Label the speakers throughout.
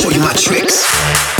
Speaker 1: show you my tricks.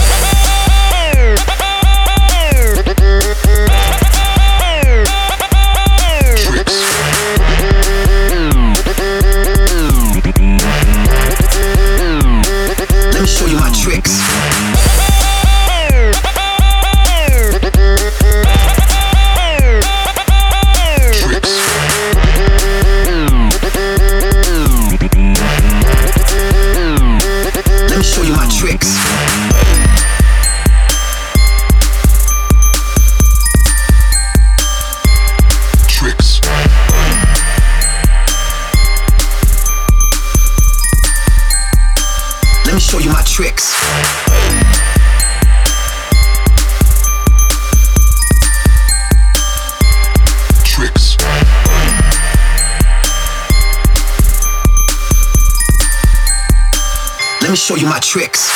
Speaker 1: my tricks.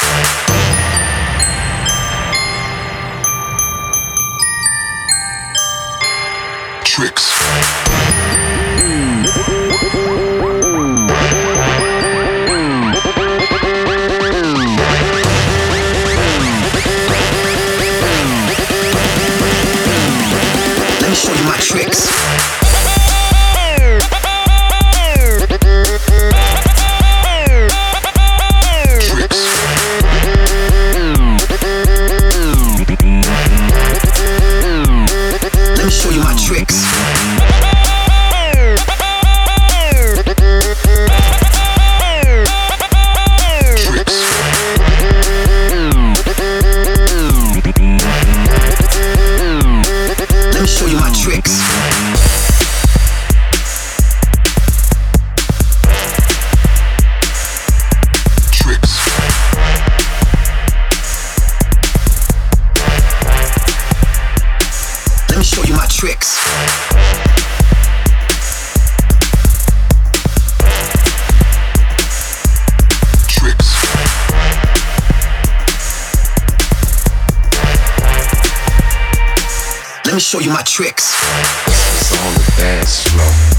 Speaker 2: tricks.
Speaker 1: Let me show you my tricks.
Speaker 2: It's on the dance floor.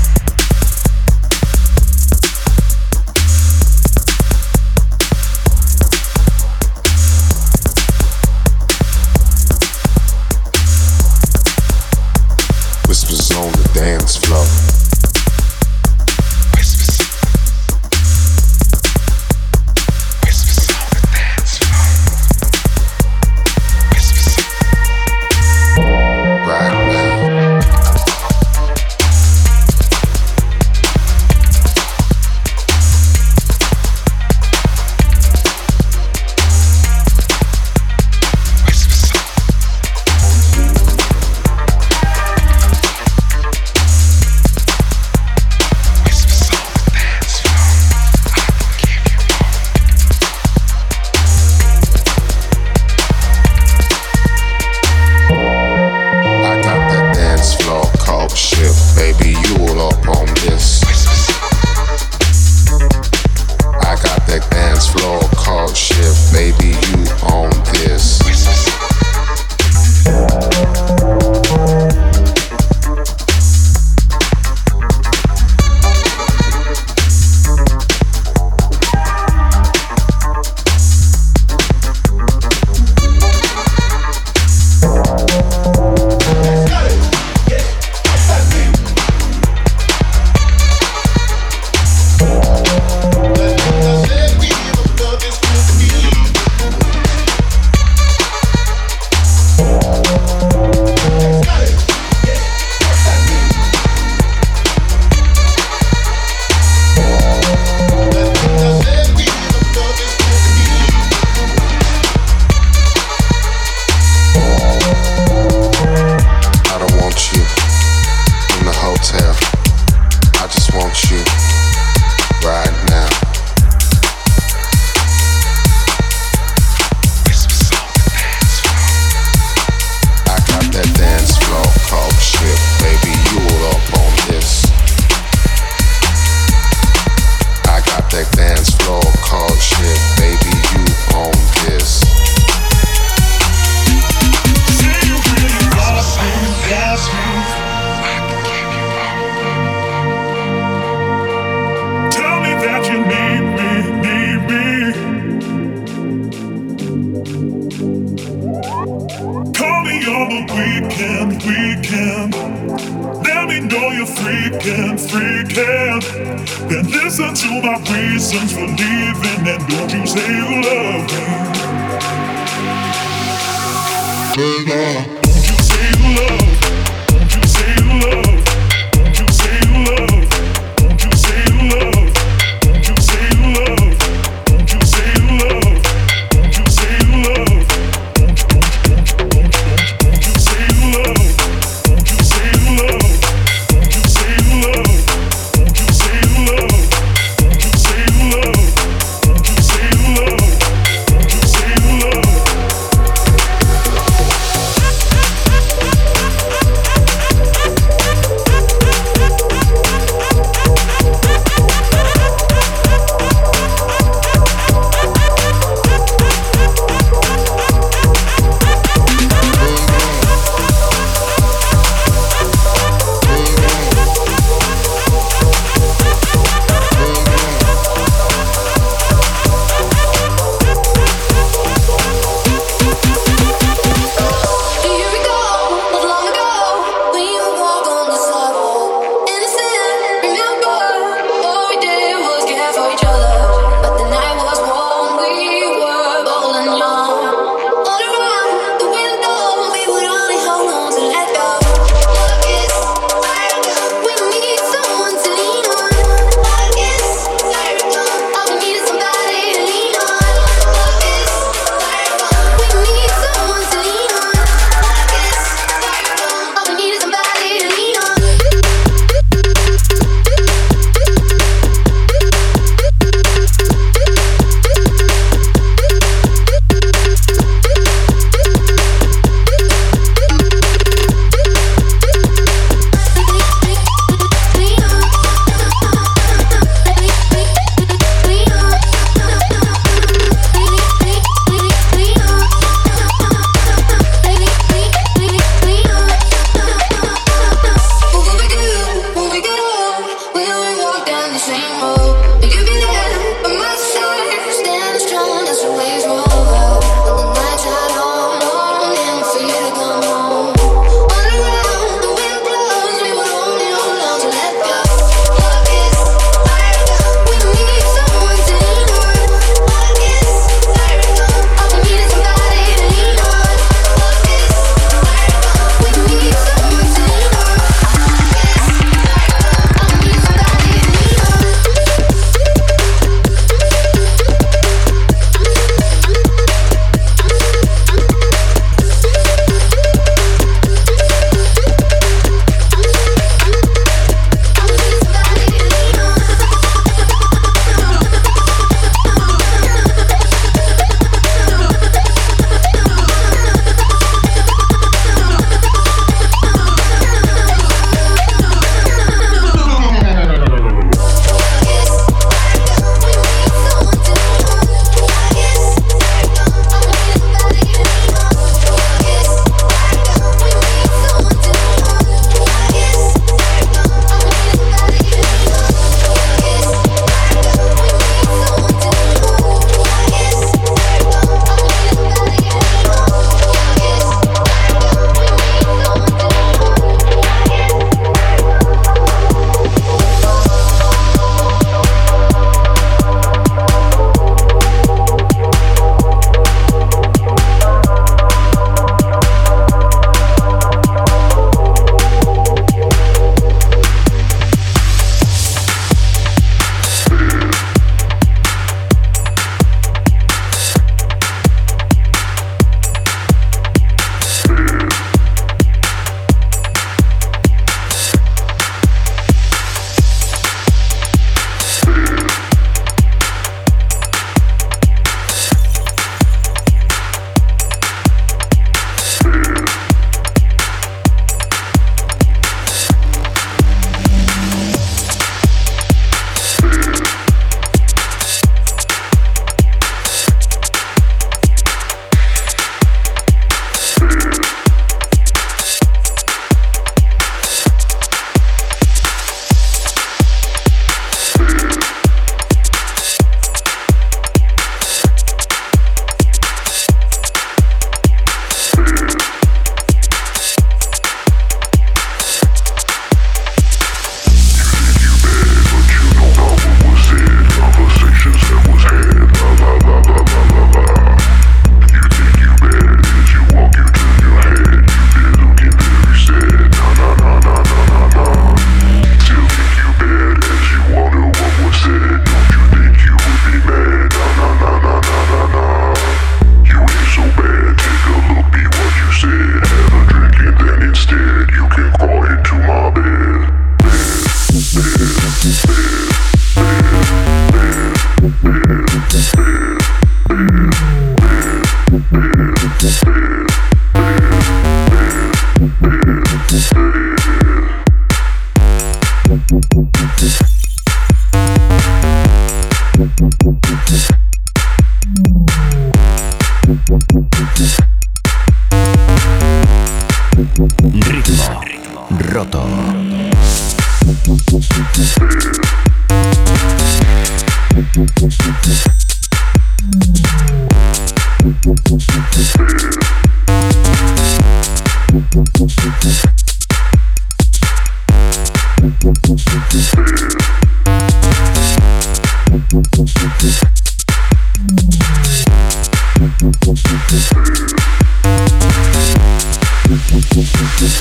Speaker 2: Thank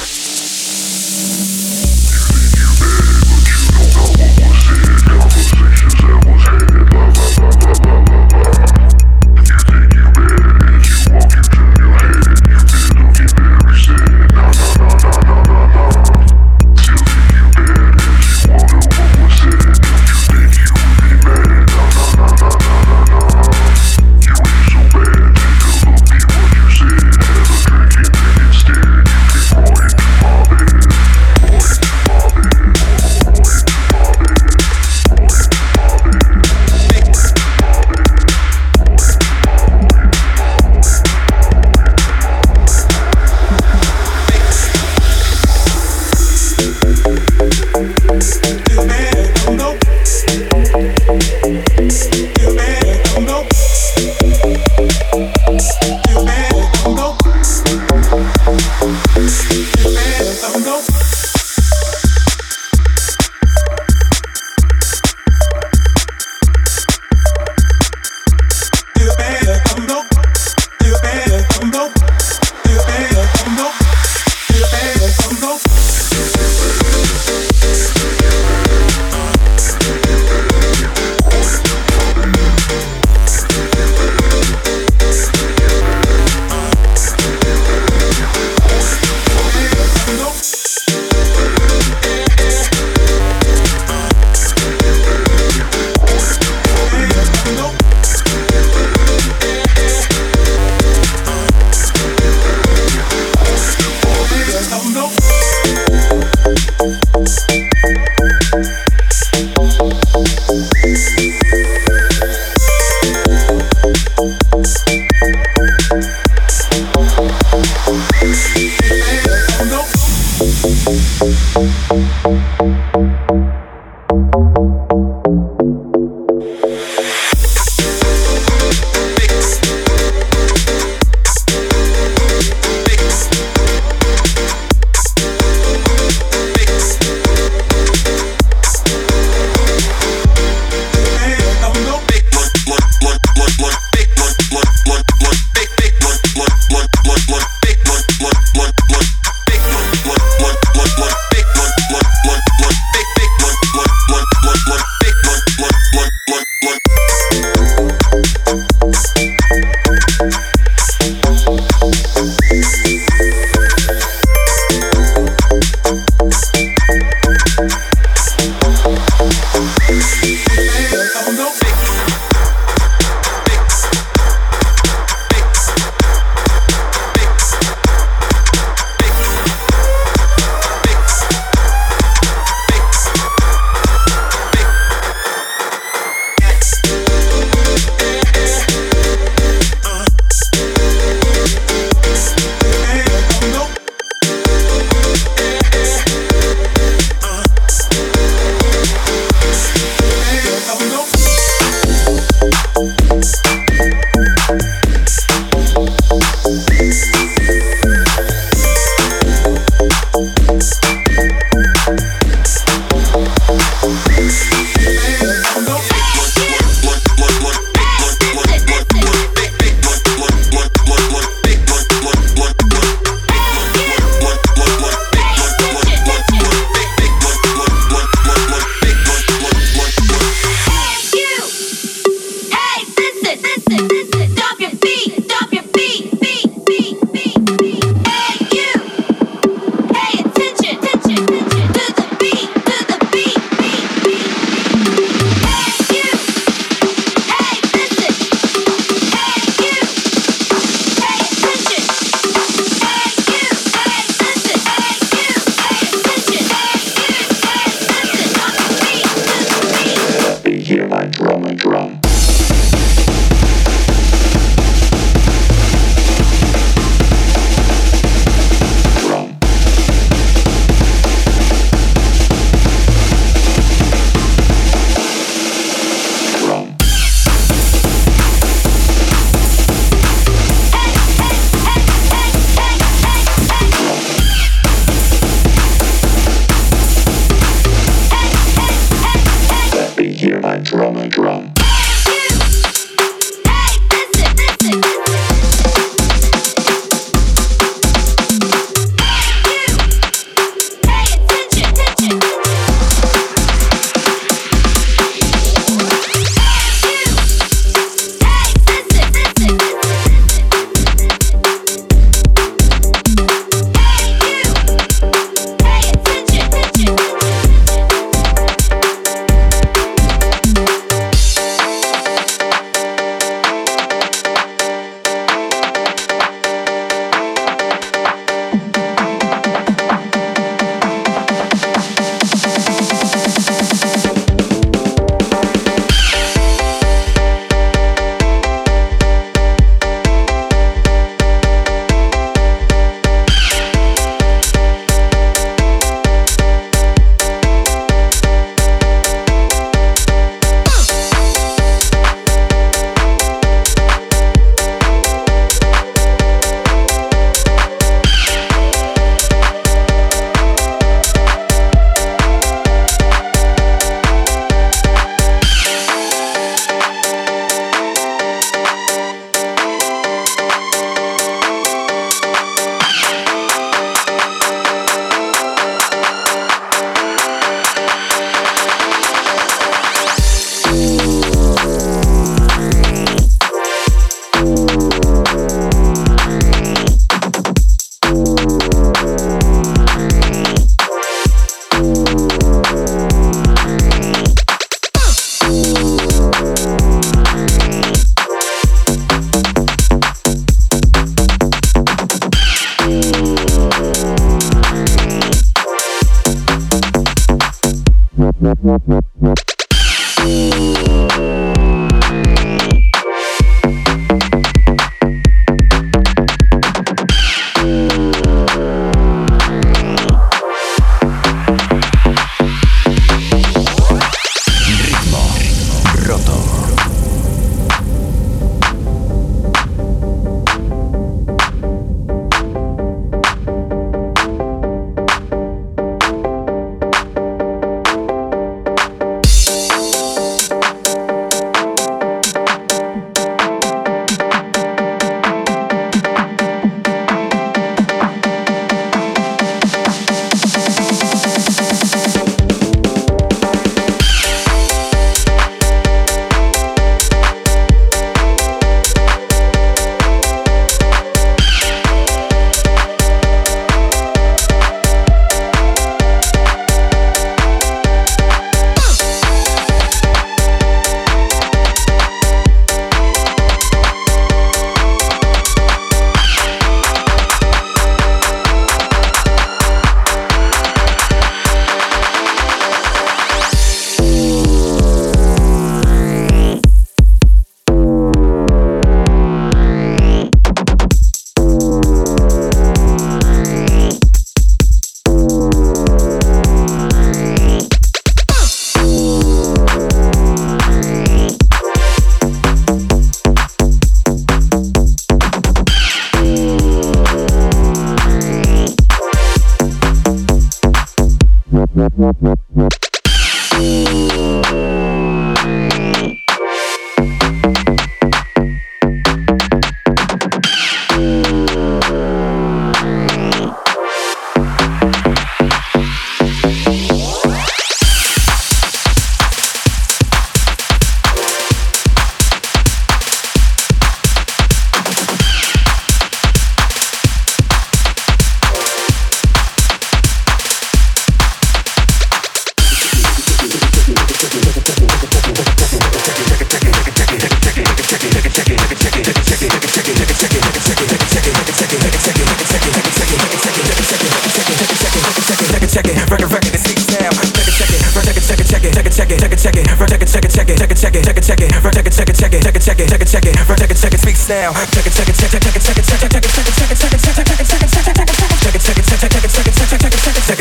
Speaker 2: you.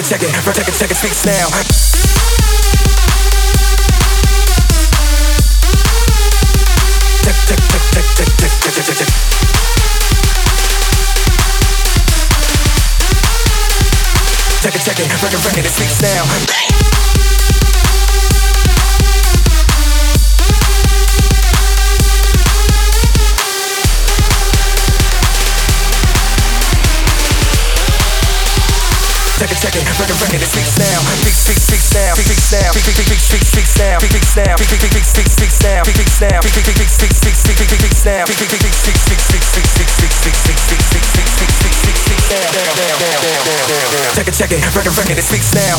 Speaker 3: it, check it, protect it, check it, speaks now. Check it, check it, record, record, it speaks now. Check it, check it, record, record, it speaks now. Speak, speak, speaks now. Speak, speaks now. Speak, speak, speak, speak, speaks now. Speak, speaks now. Speak, speak, speak, speak, speaks now. Speak, speaks now. Speak, speak, speak, speak, speak, speak, speak, speaks now. Speak, speak, speak, speak, speak, speak, speak, speak, speak, speak, speak, speak, speak, speak, speak, speak, speak, speaks now. Check it, check it, record, record, it speaks now.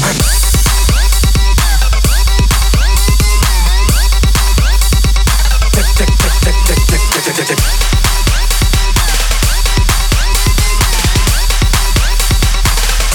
Speaker 3: Check, check, check, check, check, check, check, check.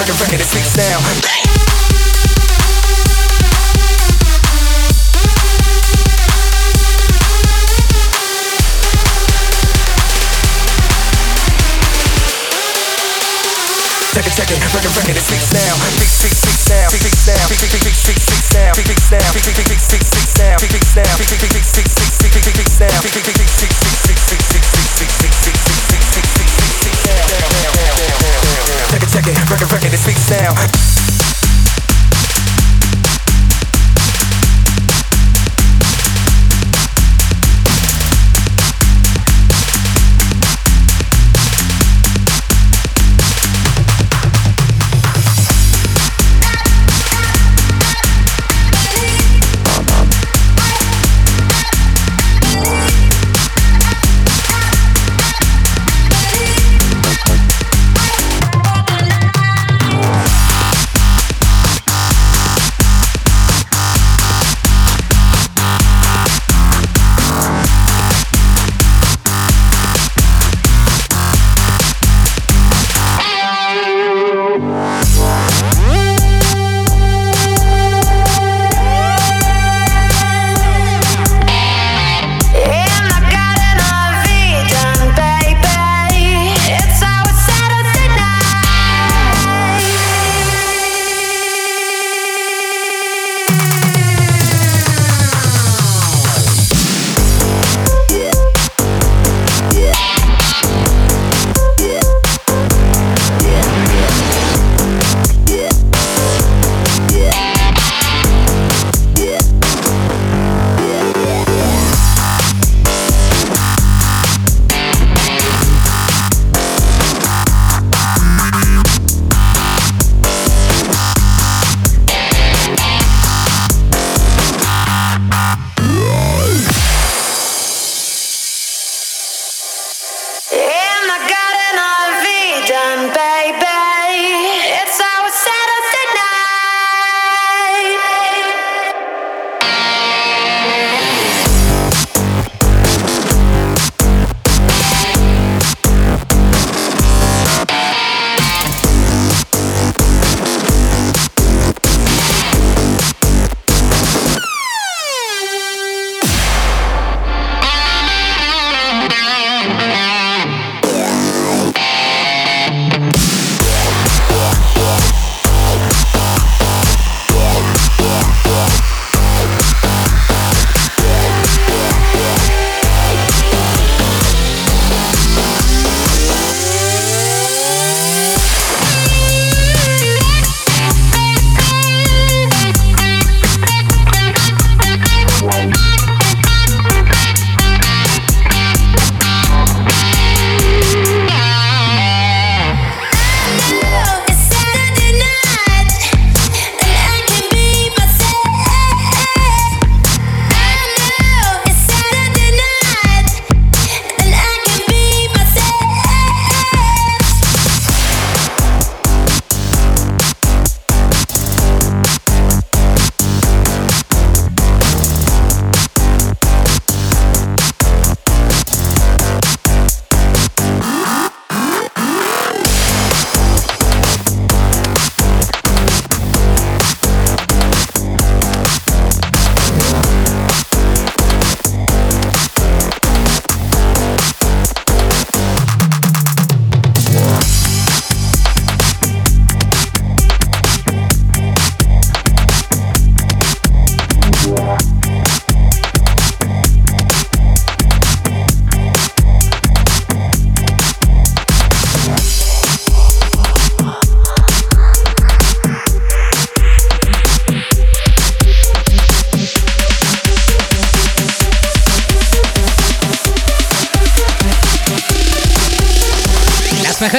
Speaker 3: record, record, it speaks now. Check it, check it, record, it speaks now. Speak, speak, speaks now. Speak, speaks now. Speak, speak, speak, speak, speaks now. Speak, speaks now. Speak, speak, speak, speak, speaks now. Speak, speaks now. Speak, speak, speak, speak, speak, speak, speak, speak, speaks now. Speak, speak, speak, speak, speak, speak, speak, speak, speak, speak, speak, speak, speak, speak, now. Check it, check it, record, record, it speaks now.
Speaker 4: Las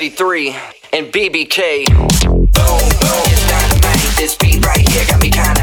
Speaker 3: 33 and BBK. Boom, boom, it's dynamite. This beat right here got me kinda.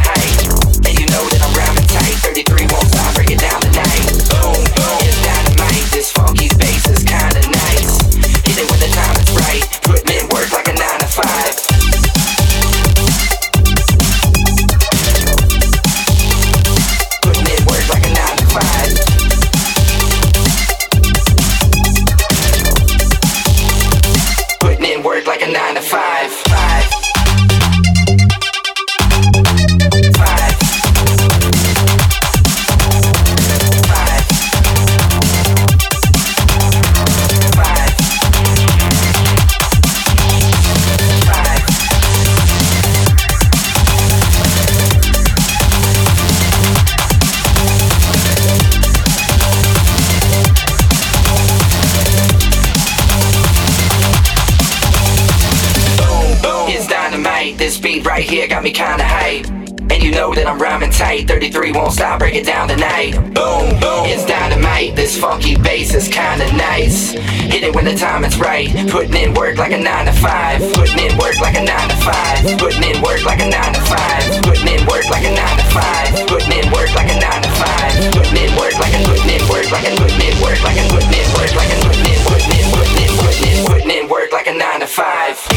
Speaker 3: 33 won't stop, break it down tonight. Boom, boom. It's dynamite. This funky bass is kinda nice. Hit it when the time is right. Putting in work like a 9 to 5. Putting in work like a 9 to 5. Putting in work like a 9 to 5. Putting in work like a 9 to 5. Putting in work like a 9 to 5. Putting in work like a putting in work like a putting in work like a putting in work like a putting in in putting in putting in work like a 9 to 5.